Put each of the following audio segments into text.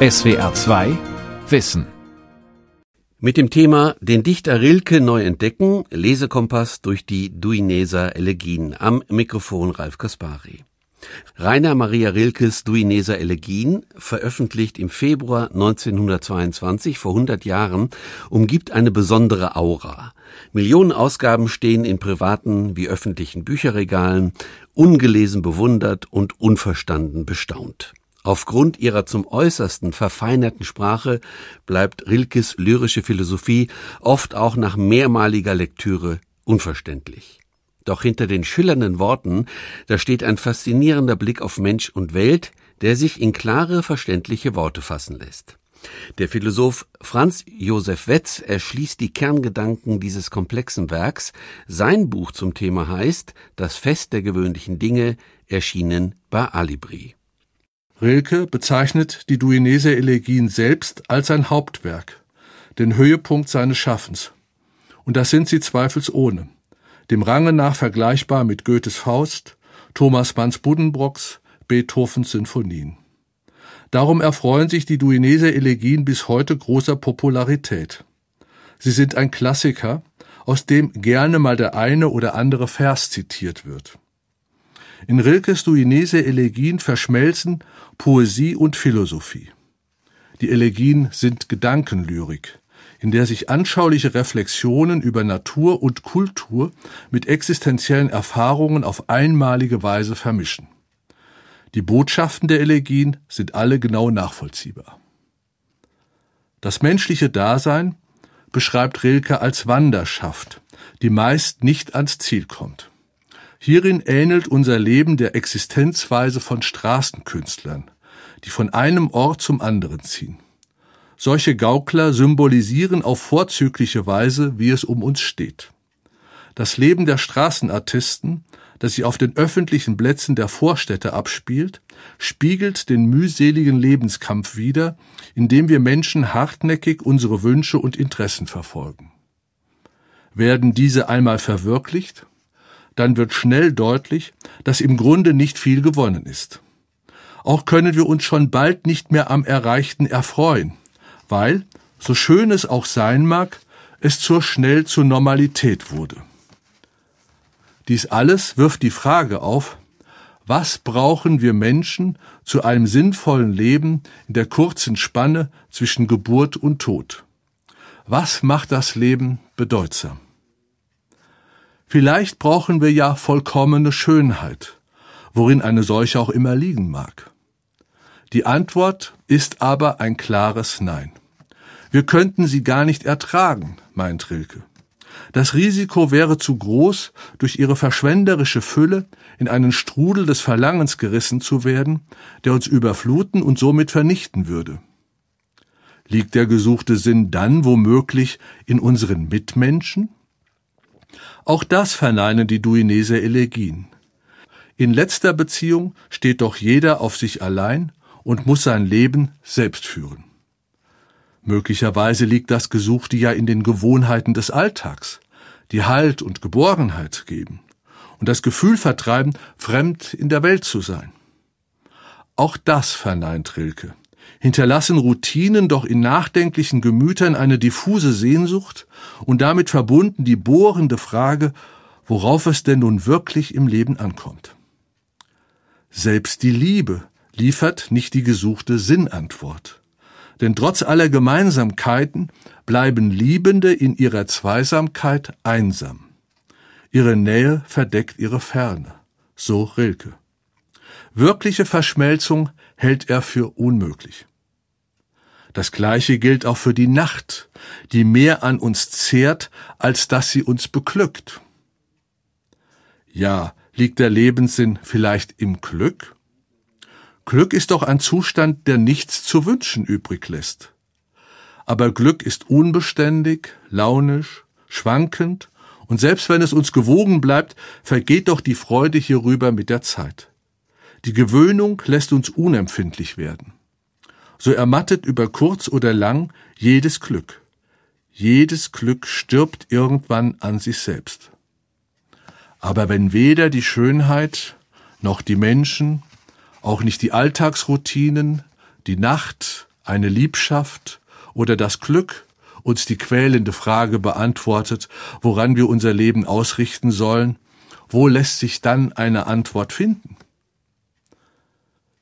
SWR 2 Wissen. Mit dem Thema Den Dichter Rilke neu entdecken, Lesekompass durch die Duineser Elegien. Am Mikrofon Ralf Kaspari. Rainer Maria Rilkes Duineser Elegien, veröffentlicht im Februar 1922, vor 100 Jahren, umgibt eine besondere Aura. Millionen Ausgaben stehen in privaten wie öffentlichen Bücherregalen, ungelesen bewundert und unverstanden bestaunt. Aufgrund ihrer zum äußersten verfeinerten Sprache bleibt Rilkes lyrische Philosophie oft auch nach mehrmaliger Lektüre unverständlich. Doch hinter den schillernden Worten, da steht ein faszinierender Blick auf Mensch und Welt, der sich in klare, verständliche Worte fassen lässt. Der Philosoph Franz Josef Wetz erschließt die Kerngedanken dieses komplexen Werks. Sein Buch zum Thema heißt Das Fest der gewöhnlichen Dinge, erschienen bei Alibri. Rilke bezeichnet die Duineser Elegien selbst als sein Hauptwerk, den Höhepunkt seines Schaffens. Und das sind sie zweifelsohne. Dem Range nach vergleichbar mit Goethes Faust, Thomas Manns Buddenbrocks, Beethovens Sinfonien. Darum erfreuen sich die Duineser Elegien bis heute großer Popularität. Sie sind ein Klassiker, aus dem gerne mal der eine oder andere Vers zitiert wird. In Rilkes Duinese Elegien verschmelzen Poesie und Philosophie. Die Elegien sind Gedankenlyrik, in der sich anschauliche Reflexionen über Natur und Kultur mit existenziellen Erfahrungen auf einmalige Weise vermischen. Die Botschaften der Elegien sind alle genau nachvollziehbar. Das menschliche Dasein beschreibt Rilke als Wanderschaft, die meist nicht ans Ziel kommt. Hierin ähnelt unser Leben der Existenzweise von Straßenkünstlern, die von einem Ort zum anderen ziehen. Solche Gaukler symbolisieren auf vorzügliche Weise, wie es um uns steht. Das Leben der Straßenartisten, das sich auf den öffentlichen Plätzen der Vorstädte abspielt, spiegelt den mühseligen Lebenskampf wider, in dem wir Menschen hartnäckig unsere Wünsche und Interessen verfolgen. Werden diese einmal verwirklicht, dann wird schnell deutlich, dass im Grunde nicht viel gewonnen ist. Auch können wir uns schon bald nicht mehr am Erreichten erfreuen, weil, so schön es auch sein mag, es zur schnell zur Normalität wurde. Dies alles wirft die Frage auf, was brauchen wir Menschen zu einem sinnvollen Leben in der kurzen Spanne zwischen Geburt und Tod? Was macht das Leben bedeutsam? Vielleicht brauchen wir ja vollkommene Schönheit, worin eine solche auch immer liegen mag. Die Antwort ist aber ein klares Nein. Wir könnten sie gar nicht ertragen, meint Rilke. Das Risiko wäre zu groß, durch ihre verschwenderische Fülle in einen Strudel des Verlangens gerissen zu werden, der uns überfluten und somit vernichten würde. Liegt der gesuchte Sinn dann womöglich in unseren Mitmenschen? Auch das verneinen die Duineser Elegien. In letzter Beziehung steht doch jeder auf sich allein und muss sein Leben selbst führen. Möglicherweise liegt das Gesuchte ja in den Gewohnheiten des Alltags, die Halt und Geborgenheit geben und das Gefühl vertreiben, fremd in der Welt zu sein. Auch das verneint Rilke. Hinterlassen Routinen doch in nachdenklichen Gemütern eine diffuse Sehnsucht und damit verbunden die bohrende Frage, worauf es denn nun wirklich im Leben ankommt. Selbst die Liebe liefert nicht die gesuchte Sinnantwort. Denn trotz aller Gemeinsamkeiten bleiben Liebende in ihrer Zweisamkeit einsam. Ihre Nähe verdeckt ihre Ferne. So Rilke. Wirkliche Verschmelzung hält er für unmöglich. Das Gleiche gilt auch für die Nacht, die mehr an uns zehrt, als dass sie uns beglückt. Ja, liegt der Lebenssinn vielleicht im Glück? Glück ist doch ein Zustand, der nichts zu wünschen übrig lässt. Aber Glück ist unbeständig, launisch, schwankend, und selbst wenn es uns gewogen bleibt, vergeht doch die Freude hierüber mit der Zeit. Die Gewöhnung lässt uns unempfindlich werden. So ermattet über kurz oder lang jedes Glück. Jedes Glück stirbt irgendwann an sich selbst. Aber wenn weder die Schönheit noch die Menschen auch nicht die Alltagsroutinen, die Nacht, eine Liebschaft oder das Glück uns die quälende Frage beantwortet, woran wir unser Leben ausrichten sollen, wo lässt sich dann eine Antwort finden?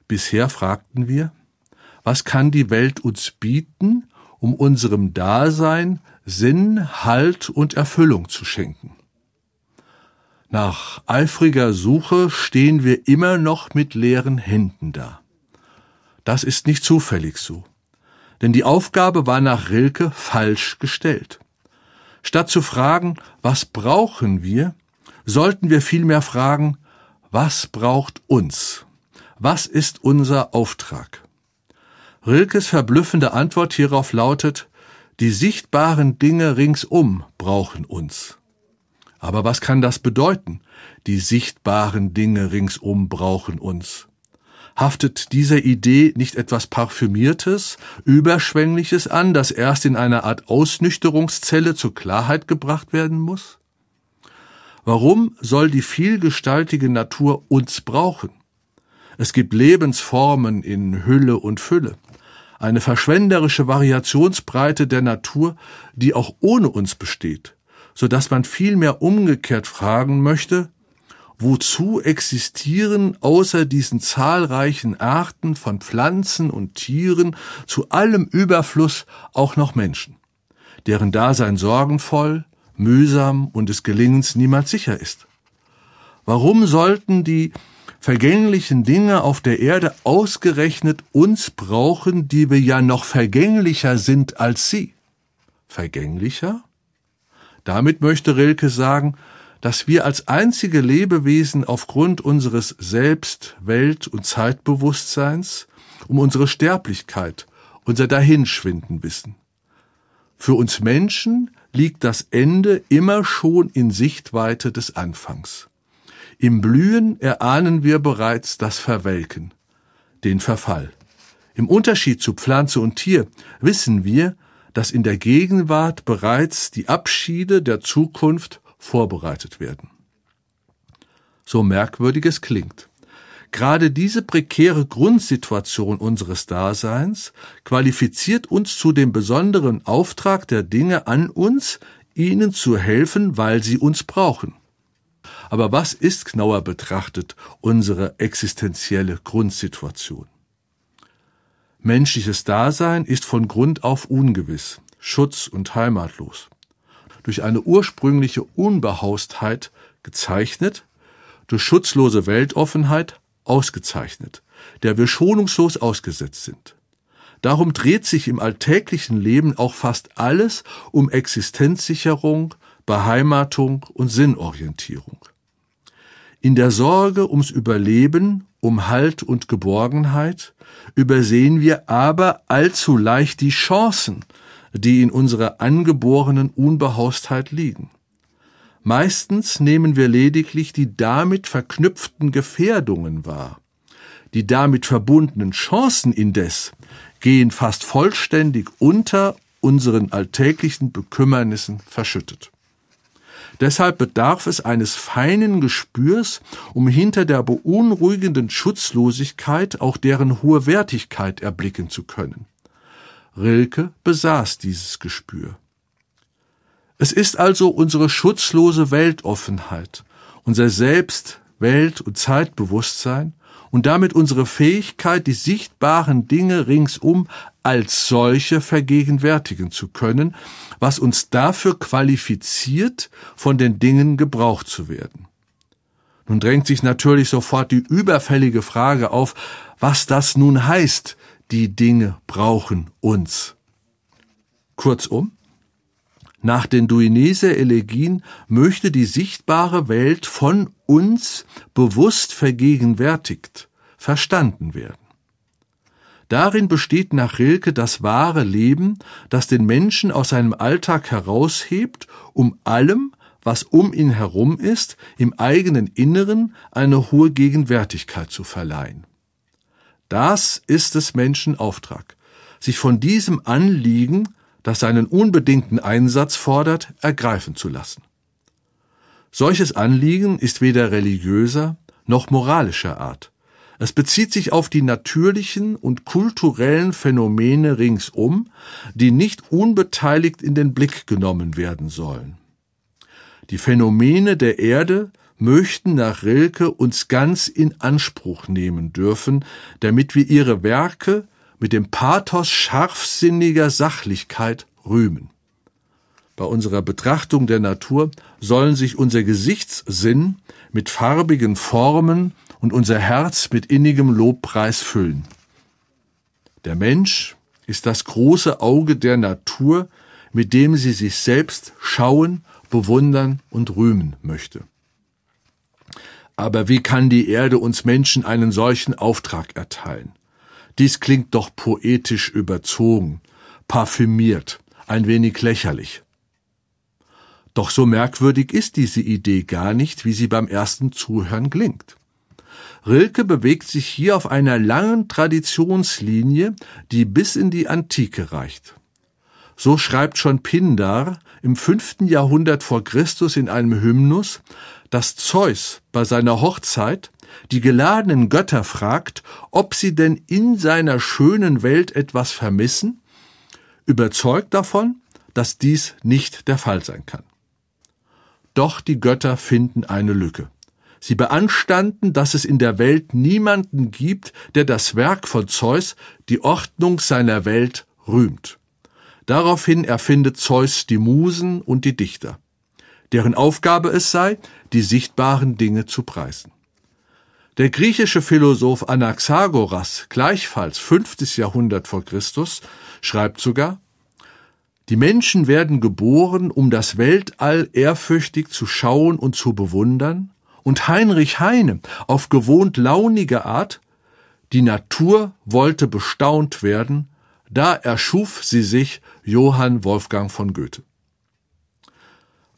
Bisher fragten wir, was kann die Welt uns bieten, um unserem Dasein Sinn, Halt und Erfüllung zu schenken? Nach eifriger Suche stehen wir immer noch mit leeren Händen da. Das ist nicht zufällig so. Denn die Aufgabe war nach Rilke falsch gestellt. Statt zu fragen, was brauchen wir, sollten wir vielmehr fragen, was braucht uns? Was ist unser Auftrag? Rilkes verblüffende Antwort hierauf lautet, die sichtbaren Dinge ringsum brauchen uns. Aber was kann das bedeuten? Die sichtbaren Dinge ringsum brauchen uns. Haftet dieser Idee nicht etwas Parfümiertes, Überschwängliches an, das erst in einer Art Ausnüchterungszelle zur Klarheit gebracht werden muss? Warum soll die vielgestaltige Natur uns brauchen? Es gibt Lebensformen in Hülle und Fülle, eine verschwenderische Variationsbreite der Natur, die auch ohne uns besteht so dass man vielmehr umgekehrt fragen möchte, wozu existieren außer diesen zahlreichen Arten von Pflanzen und Tieren zu allem Überfluss auch noch Menschen, deren Dasein sorgenvoll, mühsam und des Gelingens niemals sicher ist? Warum sollten die vergänglichen Dinge auf der Erde ausgerechnet uns brauchen, die wir ja noch vergänglicher sind als sie? Vergänglicher? Damit möchte Rilke sagen, dass wir als einzige Lebewesen aufgrund unseres Selbst-, Welt- und Zeitbewusstseins um unsere Sterblichkeit, unser Dahinschwinden wissen. Für uns Menschen liegt das Ende immer schon in Sichtweite des Anfangs. Im Blühen erahnen wir bereits das Verwelken, den Verfall. Im Unterschied zu Pflanze und Tier wissen wir, dass in der Gegenwart bereits die Abschiede der Zukunft vorbereitet werden. So merkwürdig es klingt. Gerade diese prekäre Grundsituation unseres Daseins qualifiziert uns zu dem besonderen Auftrag der Dinge an uns, ihnen zu helfen, weil sie uns brauchen. Aber was ist genauer betrachtet unsere existenzielle Grundsituation? Menschliches Dasein ist von Grund auf ungewiss, schutz- und heimatlos. Durch eine ursprüngliche Unbehaustheit gezeichnet, durch schutzlose Weltoffenheit ausgezeichnet, der wir schonungslos ausgesetzt sind. Darum dreht sich im alltäglichen Leben auch fast alles um Existenzsicherung, Beheimatung und Sinnorientierung. In der Sorge ums Überleben um Halt und Geborgenheit, übersehen wir aber allzu leicht die Chancen, die in unserer angeborenen Unbehaustheit liegen. Meistens nehmen wir lediglich die damit verknüpften Gefährdungen wahr. Die damit verbundenen Chancen indes gehen fast vollständig unter unseren alltäglichen Bekümmernissen verschüttet. Deshalb bedarf es eines feinen Gespürs, um hinter der beunruhigenden Schutzlosigkeit auch deren hohe Wertigkeit erblicken zu können. Rilke besaß dieses Gespür. Es ist also unsere schutzlose Weltoffenheit, unser Selbst, Welt und Zeitbewusstsein und damit unsere Fähigkeit, die sichtbaren Dinge ringsum als solche vergegenwärtigen zu können, was uns dafür qualifiziert, von den Dingen gebraucht zu werden. Nun drängt sich natürlich sofort die überfällige Frage auf, was das nun heißt, die Dinge brauchen uns. Kurzum, nach den Duinese-Elegien möchte die sichtbare Welt von uns bewusst vergegenwärtigt, verstanden werden. Darin besteht nach Rilke das wahre Leben, das den Menschen aus seinem Alltag heraushebt, um allem, was um ihn herum ist, im eigenen Inneren eine hohe Gegenwärtigkeit zu verleihen. Das ist des Menschen Auftrag, sich von diesem Anliegen, das seinen unbedingten Einsatz fordert, ergreifen zu lassen. Solches Anliegen ist weder religiöser noch moralischer Art, Es bezieht sich auf die natürlichen und kulturellen Phänomene ringsum, die nicht unbeteiligt in den Blick genommen werden sollen. Die Phänomene der Erde möchten nach Rilke uns ganz in Anspruch nehmen dürfen, damit wir ihre Werke mit dem Pathos scharfsinniger Sachlichkeit rühmen. Bei unserer Betrachtung der Natur sollen sich unser Gesichtssinn mit farbigen Formen und unser Herz mit innigem Lobpreis füllen. Der Mensch ist das große Auge der Natur, mit dem sie sich selbst schauen, bewundern und rühmen möchte. Aber wie kann die Erde uns Menschen einen solchen Auftrag erteilen? Dies klingt doch poetisch überzogen, parfümiert, ein wenig lächerlich. Doch so merkwürdig ist diese Idee gar nicht, wie sie beim ersten Zuhören klingt. Rilke bewegt sich hier auf einer langen Traditionslinie, die bis in die Antike reicht. So schreibt schon Pindar im fünften Jahrhundert vor Christus in einem Hymnus, dass Zeus bei seiner Hochzeit die geladenen Götter fragt, ob sie denn in seiner schönen Welt etwas vermissen, überzeugt davon, dass dies nicht der Fall sein kann. Doch die Götter finden eine Lücke. Sie beanstanden, dass es in der Welt niemanden gibt, der das Werk von Zeus, die Ordnung seiner Welt, rühmt. Daraufhin erfindet Zeus die Musen und die Dichter, deren Aufgabe es sei, die sichtbaren Dinge zu preisen. Der griechische Philosoph Anaxagoras, gleichfalls fünftes Jahrhundert vor Christus, schreibt sogar, die Menschen werden geboren, um das Weltall ehrfürchtig zu schauen und zu bewundern, und Heinrich Heine auf gewohnt launige Art, die Natur wollte bestaunt werden, da erschuf sie sich Johann Wolfgang von Goethe.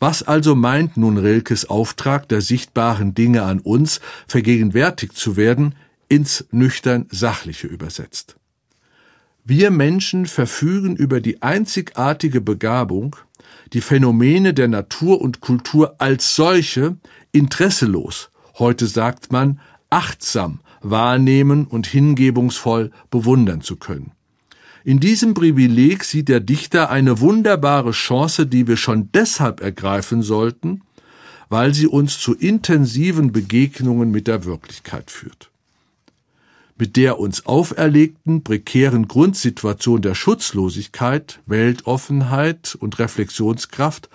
Was also meint nun Rilkes Auftrag der sichtbaren Dinge an uns, vergegenwärtigt zu werden, ins nüchtern Sachliche übersetzt? Wir Menschen verfügen über die einzigartige Begabung, die Phänomene der Natur und Kultur als solche interesselos, heute sagt man achtsam wahrnehmen und hingebungsvoll bewundern zu können. In diesem Privileg sieht der Dichter eine wunderbare Chance, die wir schon deshalb ergreifen sollten, weil sie uns zu intensiven Begegnungen mit der Wirklichkeit führt. Mit der uns auferlegten prekären Grundsituation der Schutzlosigkeit, Weltoffenheit und Reflexionskraft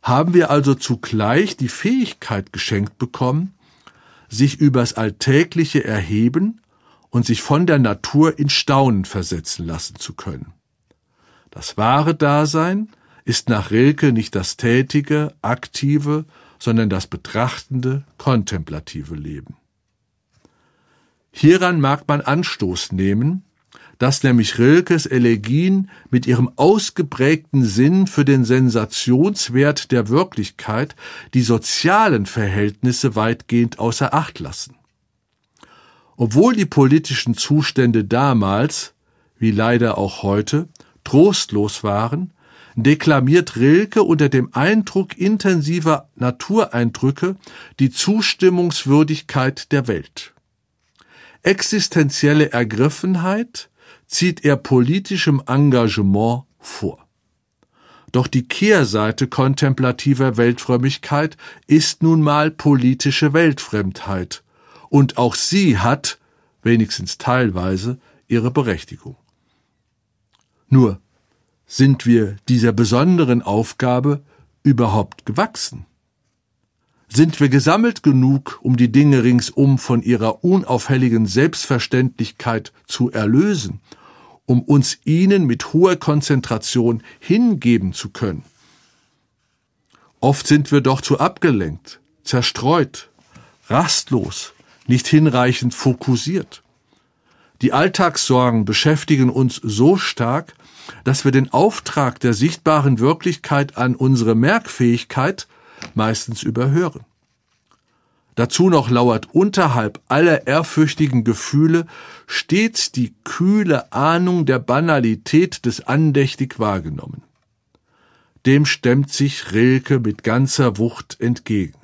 haben wir also zugleich die Fähigkeit geschenkt bekommen, sich übers Alltägliche erheben und sich von der Natur in Staunen versetzen lassen zu können. Das wahre Dasein ist nach Rilke nicht das tätige, aktive, sondern das betrachtende, kontemplative Leben. Hieran mag man Anstoß nehmen, dass nämlich Rilkes Elegien mit ihrem ausgeprägten Sinn für den Sensationswert der Wirklichkeit die sozialen Verhältnisse weitgehend außer Acht lassen. Obwohl die politischen Zustände damals, wie leider auch heute, trostlos waren, deklamiert Rilke unter dem Eindruck intensiver Natureindrücke die Zustimmungswürdigkeit der Welt. Existenzielle Ergriffenheit zieht er politischem Engagement vor. Doch die Kehrseite kontemplativer Weltfrömmigkeit ist nun mal politische Weltfremdheit, und auch sie hat, wenigstens teilweise, ihre Berechtigung. Nur sind wir dieser besonderen Aufgabe überhaupt gewachsen? Sind wir gesammelt genug, um die Dinge ringsum von ihrer unauffälligen Selbstverständlichkeit zu erlösen, um uns ihnen mit hoher Konzentration hingeben zu können? Oft sind wir doch zu abgelenkt, zerstreut, rastlos, nicht hinreichend fokussiert. Die Alltagssorgen beschäftigen uns so stark, dass wir den Auftrag der sichtbaren Wirklichkeit an unsere Merkfähigkeit meistens überhören. Dazu noch lauert unterhalb aller ehrfürchtigen Gefühle stets die kühle Ahnung der Banalität des andächtig wahrgenommen. Dem stemmt sich Rilke mit ganzer Wucht entgegen.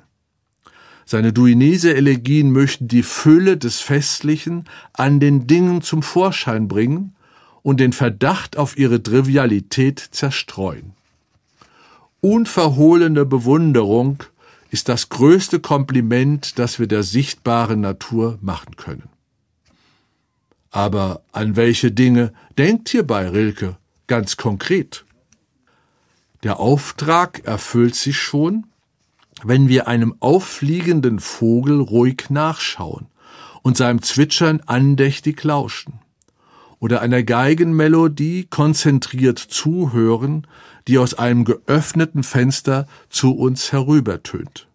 Seine Duinese-Elegien möchten die Fülle des Festlichen an den Dingen zum Vorschein bringen und den Verdacht auf ihre Trivialität zerstreuen. Unverhohlene Bewunderung ist das größte Kompliment, das wir der sichtbaren Natur machen können. Aber an welche Dinge denkt hierbei Rilke ganz konkret? Der Auftrag erfüllt sich schon, wenn wir einem auffliegenden Vogel ruhig nachschauen und seinem Zwitschern andächtig lauschen, oder einer Geigenmelodie konzentriert zuhören, die aus einem geöffneten Fenster zu uns herübertönt.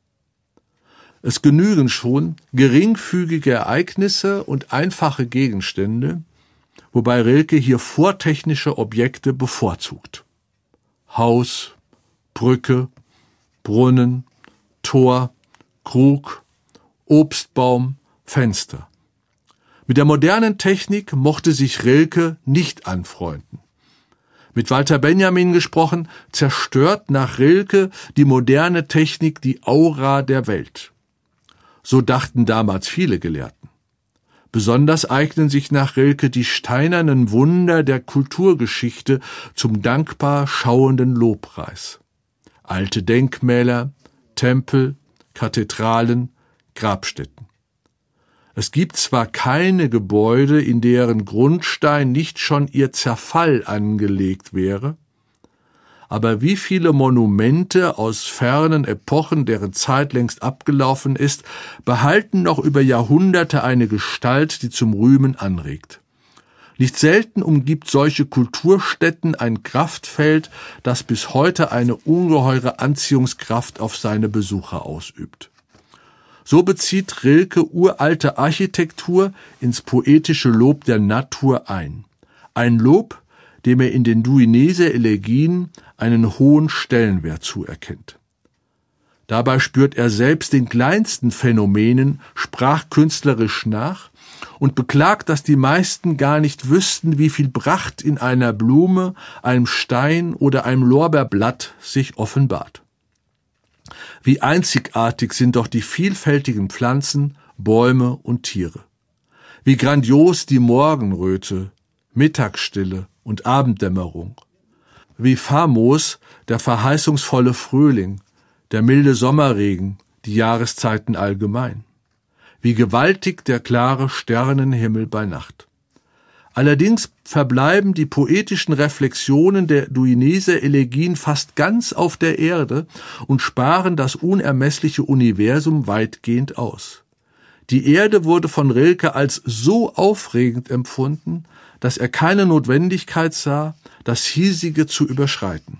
Es genügen schon geringfügige Ereignisse und einfache Gegenstände, wobei Rilke hier vortechnische Objekte bevorzugt. Haus, Brücke, Brunnen, Tor, Krug, Obstbaum, Fenster. Mit der modernen Technik mochte sich Rilke nicht anfreunden. Mit Walter Benjamin gesprochen, zerstört nach Rilke die moderne Technik die Aura der Welt. So dachten damals viele Gelehrten. Besonders eignen sich nach Rilke die steinernen Wunder der Kulturgeschichte zum dankbar schauenden Lobpreis. Alte Denkmäler, Tempel, Kathedralen, Grabstätten. Es gibt zwar keine Gebäude, in deren Grundstein nicht schon ihr Zerfall angelegt wäre, aber wie viele Monumente aus fernen Epochen, deren Zeit längst abgelaufen ist, behalten noch über Jahrhunderte eine Gestalt, die zum Rühmen anregt. Nicht selten umgibt solche Kulturstätten ein Kraftfeld, das bis heute eine ungeheure Anziehungskraft auf seine Besucher ausübt. So bezieht Rilke uralte Architektur ins poetische Lob der Natur ein. Ein Lob, dem er in den Duinese-Elegien einen hohen Stellenwert zuerkennt. Dabei spürt er selbst den kleinsten Phänomenen sprachkünstlerisch nach und beklagt, dass die meisten gar nicht wüssten, wie viel Pracht in einer Blume, einem Stein oder einem Lorbeerblatt sich offenbart. Wie einzigartig sind doch die vielfältigen Pflanzen, Bäume und Tiere. Wie grandios die Morgenröte, Mittagsstille und Abenddämmerung. Wie famos der verheißungsvolle Frühling, der milde Sommerregen, die Jahreszeiten allgemein. Wie gewaltig der klare Sternenhimmel bei Nacht. Allerdings verbleiben die poetischen Reflexionen der Duinese Elegien fast ganz auf der Erde und sparen das unermessliche Universum weitgehend aus. Die Erde wurde von Rilke als so aufregend empfunden, dass er keine Notwendigkeit sah, das hiesige zu überschreiten.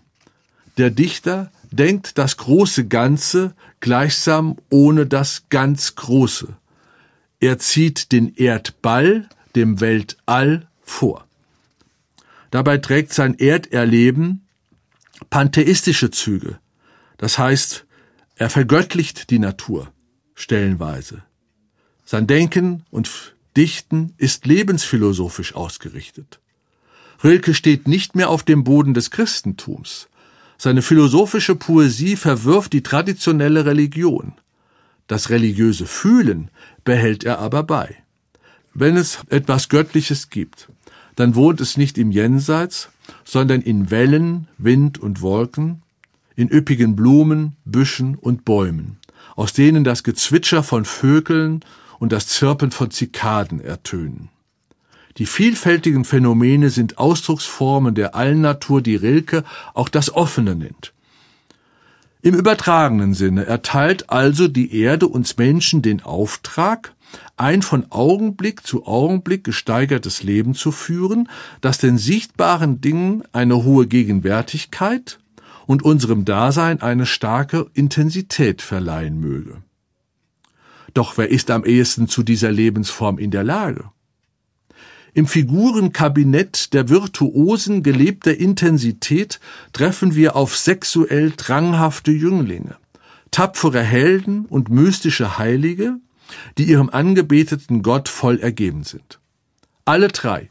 Der Dichter denkt das große Ganze gleichsam ohne das ganz Große. Er zieht den Erdball dem Weltall vor. Dabei trägt sein Erderleben pantheistische Züge. Das heißt, er vergöttlicht die Natur stellenweise. Sein Denken und Dichten ist lebensphilosophisch ausgerichtet. Rilke steht nicht mehr auf dem Boden des Christentums. Seine philosophische Poesie verwirft die traditionelle Religion. Das religiöse Fühlen behält er aber bei. Wenn es etwas Göttliches gibt, dann wohnt es nicht im Jenseits, sondern in Wellen, Wind und Wolken, in üppigen Blumen, Büschen und Bäumen, aus denen das Gezwitscher von Vögeln und das Zirpen von Zikaden ertönen. Die vielfältigen Phänomene sind Ausdrucksformen der Allnatur, die Rilke auch das Offene nennt. Im übertragenen Sinne erteilt also die Erde uns Menschen den Auftrag, ein von Augenblick zu Augenblick gesteigertes Leben zu führen, das den sichtbaren Dingen eine hohe Gegenwärtigkeit und unserem Dasein eine starke Intensität verleihen möge. Doch wer ist am ehesten zu dieser Lebensform in der Lage? Im Figurenkabinett der virtuosen gelebter Intensität treffen wir auf sexuell dranghafte Jünglinge, tapfere Helden und mystische Heilige, die ihrem angebeteten Gott voll ergeben sind. Alle drei,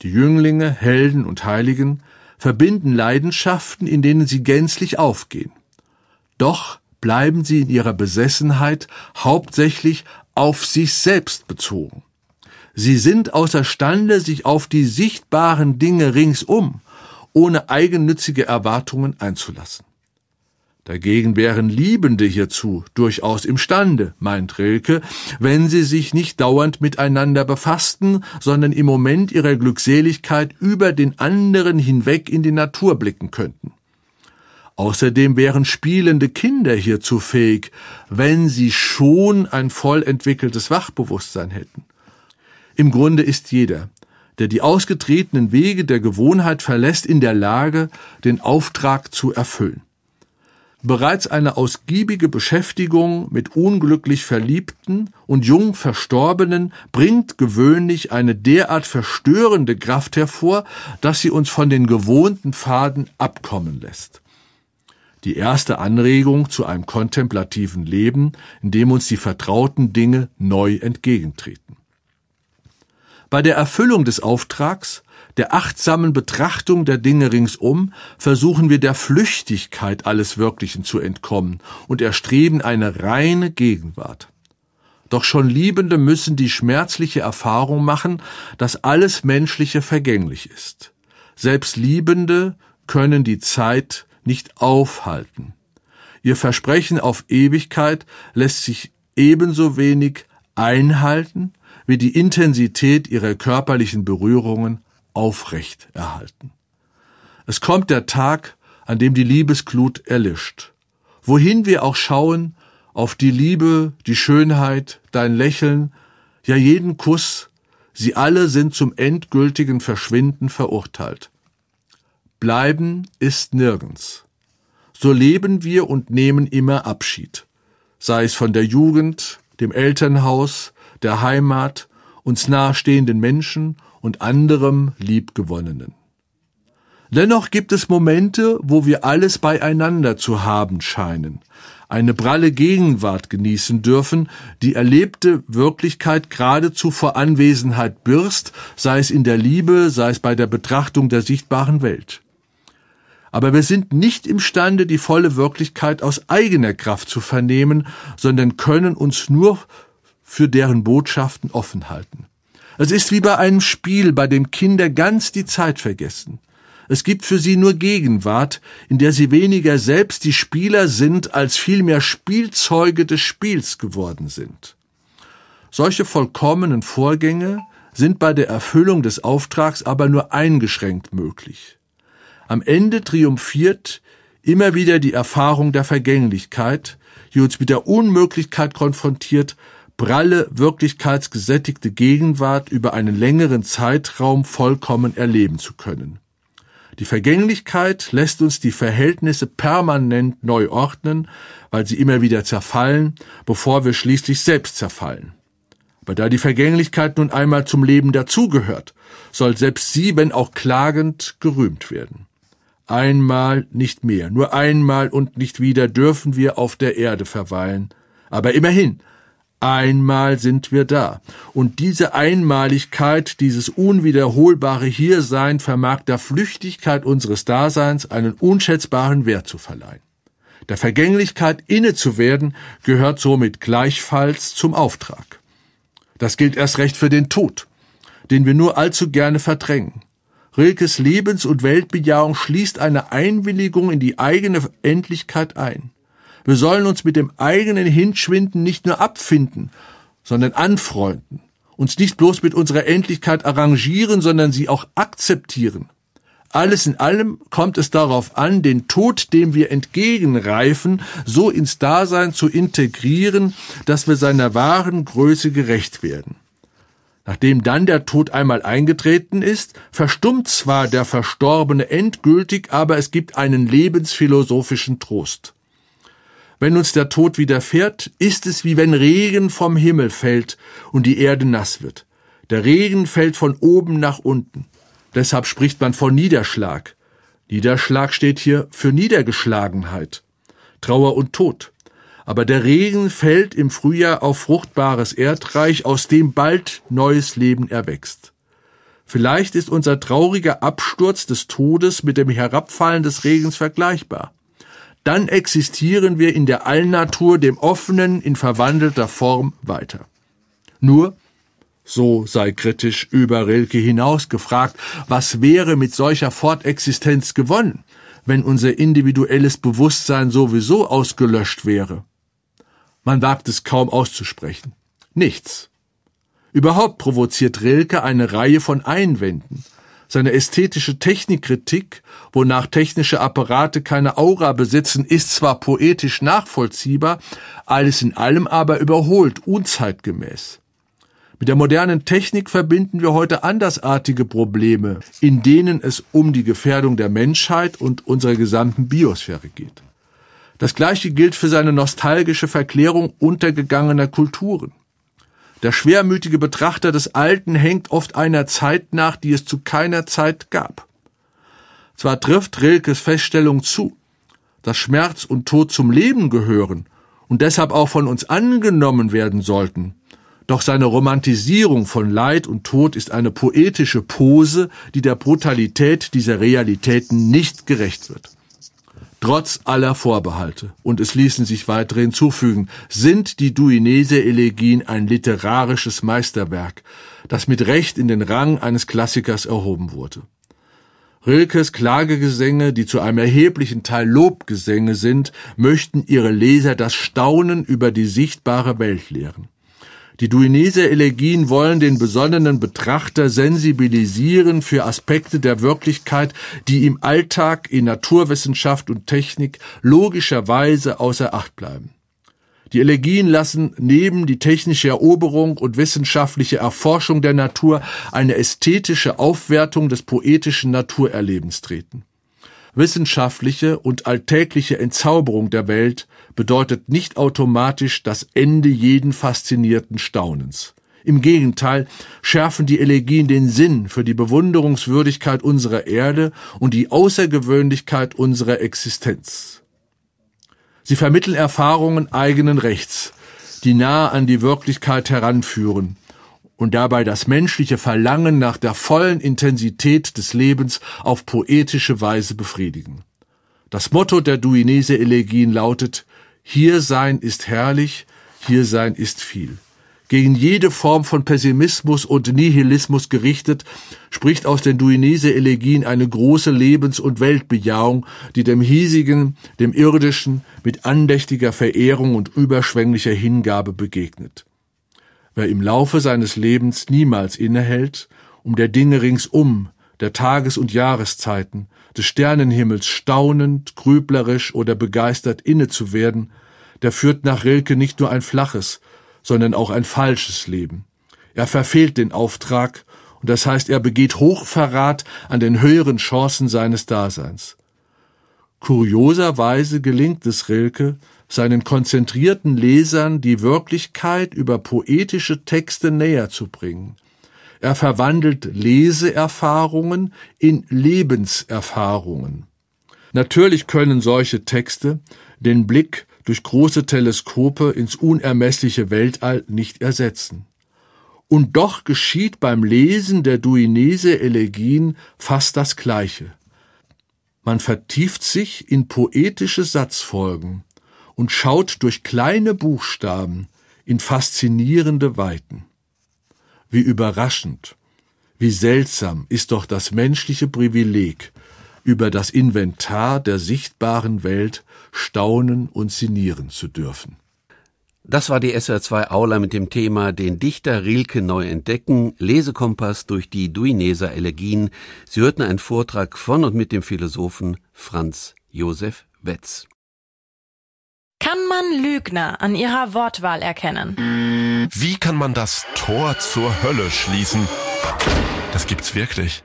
die Jünglinge, Helden und Heiligen, verbinden Leidenschaften, in denen sie gänzlich aufgehen. Doch bleiben sie in ihrer Besessenheit hauptsächlich auf sich selbst bezogen. Sie sind außerstande, sich auf die sichtbaren Dinge ringsum ohne eigennützige Erwartungen einzulassen. Dagegen wären Liebende hierzu durchaus imstande, meint Rilke, wenn sie sich nicht dauernd miteinander befassten, sondern im Moment ihrer Glückseligkeit über den anderen hinweg in die Natur blicken könnten. Außerdem wären spielende Kinder hierzu fähig, wenn sie schon ein voll entwickeltes Wachbewusstsein hätten. Im Grunde ist jeder, der die ausgetretenen Wege der Gewohnheit verlässt, in der Lage, den Auftrag zu erfüllen. Bereits eine ausgiebige Beschäftigung mit unglücklich Verliebten und jung Verstorbenen bringt gewöhnlich eine derart verstörende Kraft hervor, dass sie uns von den gewohnten Pfaden abkommen lässt. Die erste Anregung zu einem kontemplativen Leben, in dem uns die vertrauten Dinge neu entgegentreten. Bei der Erfüllung des Auftrags der achtsamen Betrachtung der Dinge ringsum versuchen wir der Flüchtigkeit alles Wirklichen zu entkommen und erstreben eine reine Gegenwart. Doch schon Liebende müssen die schmerzliche Erfahrung machen, dass alles Menschliche vergänglich ist. Selbst Liebende können die Zeit nicht aufhalten. Ihr Versprechen auf Ewigkeit lässt sich ebenso wenig einhalten wie die Intensität ihrer körperlichen Berührungen aufrecht erhalten. Es kommt der Tag, an dem die Liebesglut erlischt. Wohin wir auch schauen, auf die Liebe, die Schönheit, dein Lächeln, ja jeden Kuss, sie alle sind zum endgültigen Verschwinden verurteilt. Bleiben ist nirgends. So leben wir und nehmen immer Abschied, sei es von der Jugend, dem Elternhaus, der Heimat, uns nahestehenden Menschen und anderem Liebgewonnenen. Dennoch gibt es Momente, wo wir alles beieinander zu haben scheinen, eine pralle Gegenwart genießen dürfen, die erlebte Wirklichkeit geradezu vor Anwesenheit birst, sei es in der Liebe, sei es bei der Betrachtung der sichtbaren Welt. Aber wir sind nicht imstande, die volle Wirklichkeit aus eigener Kraft zu vernehmen, sondern können uns nur für deren Botschaften offen halten. Es ist wie bei einem Spiel, bei dem Kinder ganz die Zeit vergessen. Es gibt für sie nur Gegenwart, in der sie weniger selbst die Spieler sind, als vielmehr Spielzeuge des Spiels geworden sind. Solche vollkommenen Vorgänge sind bei der Erfüllung des Auftrags aber nur eingeschränkt möglich. Am Ende triumphiert immer wieder die Erfahrung der Vergänglichkeit, die uns mit der Unmöglichkeit konfrontiert, pralle, wirklichkeitsgesättigte Gegenwart über einen längeren Zeitraum vollkommen erleben zu können. Die Vergänglichkeit lässt uns die Verhältnisse permanent neu ordnen, weil sie immer wieder zerfallen, bevor wir schließlich selbst zerfallen. Aber da die Vergänglichkeit nun einmal zum Leben dazugehört, soll selbst sie, wenn auch klagend, gerühmt werden. Einmal nicht mehr, nur einmal und nicht wieder dürfen wir auf der Erde verweilen. Aber immerhin, Einmal sind wir da. Und diese Einmaligkeit, dieses unwiederholbare Hiersein vermag der Flüchtigkeit unseres Daseins einen unschätzbaren Wert zu verleihen. Der Vergänglichkeit inne zu werden, gehört somit gleichfalls zum Auftrag. Das gilt erst recht für den Tod, den wir nur allzu gerne verdrängen. Rilkes Lebens- und Weltbejahung schließt eine Einwilligung in die eigene Endlichkeit ein. Wir sollen uns mit dem eigenen Hinschwinden nicht nur abfinden, sondern anfreunden, uns nicht bloß mit unserer Endlichkeit arrangieren, sondern sie auch akzeptieren. Alles in allem kommt es darauf an, den Tod, dem wir entgegenreifen, so ins Dasein zu integrieren, dass wir seiner wahren Größe gerecht werden. Nachdem dann der Tod einmal eingetreten ist, verstummt zwar der Verstorbene endgültig, aber es gibt einen lebensphilosophischen Trost. Wenn uns der Tod widerfährt, ist es wie wenn Regen vom Himmel fällt und die Erde nass wird. Der Regen fällt von oben nach unten. Deshalb spricht man von Niederschlag. Niederschlag steht hier für Niedergeschlagenheit, Trauer und Tod. Aber der Regen fällt im Frühjahr auf fruchtbares Erdreich, aus dem bald neues Leben erwächst. Vielleicht ist unser trauriger Absturz des Todes mit dem Herabfallen des Regens vergleichbar. Dann existieren wir in der Allnatur, dem Offenen in verwandelter Form weiter. Nur, so sei kritisch über Rilke hinaus gefragt, was wäre mit solcher Fortexistenz gewonnen, wenn unser individuelles Bewusstsein sowieso ausgelöscht wäre? Man wagt es kaum auszusprechen. Nichts. Überhaupt provoziert Rilke eine Reihe von Einwänden. Seine ästhetische Technikkritik, wonach technische Apparate keine Aura besitzen, ist zwar poetisch nachvollziehbar, alles in allem aber überholt, unzeitgemäß. Mit der modernen Technik verbinden wir heute andersartige Probleme, in denen es um die Gefährdung der Menschheit und unserer gesamten Biosphäre geht. Das gleiche gilt für seine nostalgische Verklärung untergegangener Kulturen. Der schwermütige Betrachter des Alten hängt oft einer Zeit nach, die es zu keiner Zeit gab. Zwar trifft Rilkes Feststellung zu, dass Schmerz und Tod zum Leben gehören und deshalb auch von uns angenommen werden sollten, doch seine Romantisierung von Leid und Tod ist eine poetische Pose, die der Brutalität dieser Realitäten nicht gerecht wird. Trotz aller Vorbehalte, und es ließen sich weitere hinzufügen, sind die Duinese-Elegien ein literarisches Meisterwerk, das mit Recht in den Rang eines Klassikers erhoben wurde. Rilkes Klagegesänge, die zu einem erheblichen Teil Lobgesänge sind, möchten ihre Leser das Staunen über die sichtbare Welt lehren. Die Duinese-Elegien wollen den besonnenen Betrachter sensibilisieren für Aspekte der Wirklichkeit, die im Alltag, in Naturwissenschaft und Technik logischerweise außer Acht bleiben. Die Elegien lassen neben die technische Eroberung und wissenschaftliche Erforschung der Natur eine ästhetische Aufwertung des poetischen Naturerlebens treten. Wissenschaftliche und alltägliche Entzauberung der Welt bedeutet nicht automatisch das Ende jeden faszinierten Staunens. Im Gegenteil schärfen die Elegien den Sinn für die Bewunderungswürdigkeit unserer Erde und die Außergewöhnlichkeit unserer Existenz. Sie vermitteln Erfahrungen eigenen Rechts, die nahe an die Wirklichkeit heranführen und dabei das menschliche Verlangen nach der vollen Intensität des Lebens auf poetische Weise befriedigen. Das Motto der Duinese-Elegien lautet hier sein ist herrlich, hier sein ist viel. Gegen jede Form von Pessimismus und Nihilismus gerichtet, spricht aus den Duinese-Elegien eine große Lebens- und Weltbejahung, die dem Hiesigen, dem Irdischen mit andächtiger Verehrung und überschwänglicher Hingabe begegnet. Wer im Laufe seines Lebens niemals innehält, um der Dinge ringsum, der Tages- und Jahreszeiten, des Sternenhimmels staunend, grüblerisch oder begeistert inne zu werden, der führt nach Rilke nicht nur ein flaches, sondern auch ein falsches Leben. Er verfehlt den Auftrag, und das heißt, er begeht Hochverrat an den höheren Chancen seines Daseins. Kurioserweise gelingt es Rilke, seinen konzentrierten Lesern die Wirklichkeit über poetische Texte näher zu bringen. Er verwandelt Leseerfahrungen in Lebenserfahrungen. Natürlich können solche Texte den Blick durch große Teleskope ins unermessliche Weltall nicht ersetzen. Und doch geschieht beim Lesen der Duinese-Elegien fast das Gleiche. Man vertieft sich in poetische Satzfolgen und schaut durch kleine Buchstaben in faszinierende Weiten. Wie überraschend, wie seltsam ist doch das menschliche Privileg, über das Inventar der sichtbaren Welt staunen und sinnieren zu dürfen. Das war die SR2 Aula mit dem Thema Den Dichter Rilke neu entdecken, Lesekompass durch die Duineser Elegien. Sie hörten einen Vortrag von und mit dem Philosophen Franz Josef Wetz. Kann man Lügner an ihrer Wortwahl erkennen? Wie kann man das Tor zur Hölle schließen? Das gibt's wirklich.